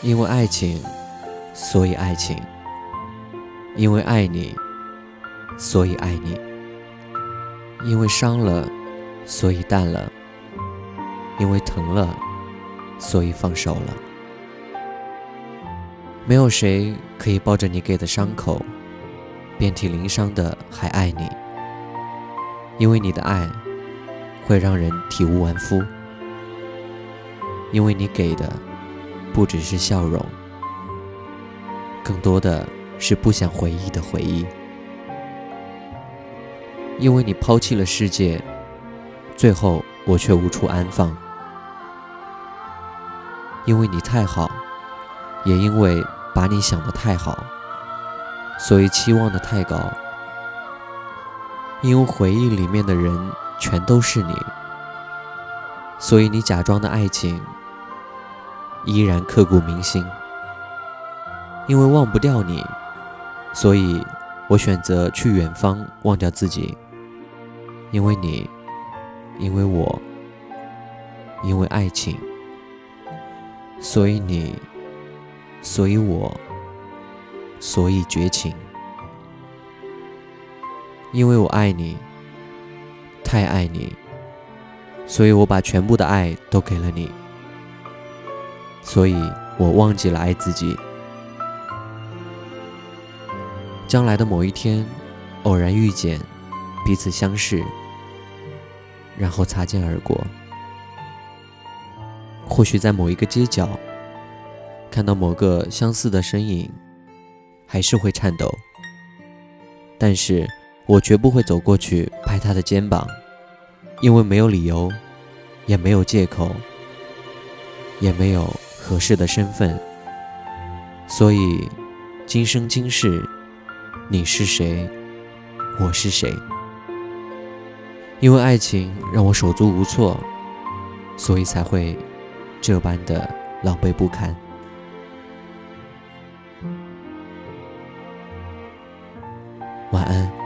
因为爱情，所以爱情；因为爱你，所以爱你；因为伤了，所以淡了；因为疼了，所以放手了。没有谁可以抱着你给的伤口，遍体鳞伤的还爱你，因为你的爱会让人体无完肤，因为你给的不只是笑容，更多的是不想回忆的回忆，因为你抛弃了世界，最后我却无处安放，因为你太好，也因为。把你想的太好，所以期望的太高。因为回忆里面的人全都是你，所以你假装的爱情依然刻骨铭心。因为忘不掉你，所以我选择去远方忘掉自己。因为你，因为我，因为爱情，所以你。所以我，所以绝情，因为我爱你，太爱你，所以我把全部的爱都给了你，所以我忘记了爱自己。将来的某一天，偶然遇见，彼此相视，然后擦肩而过，或许在某一个街角。看到某个相似的身影，还是会颤抖。但是我绝不会走过去拍他的肩膀，因为没有理由，也没有借口，也没有合适的身份。所以今生今世你是谁我是谁？因为爱情让我手足无措所以才会这般的狼狈不堪。晚安。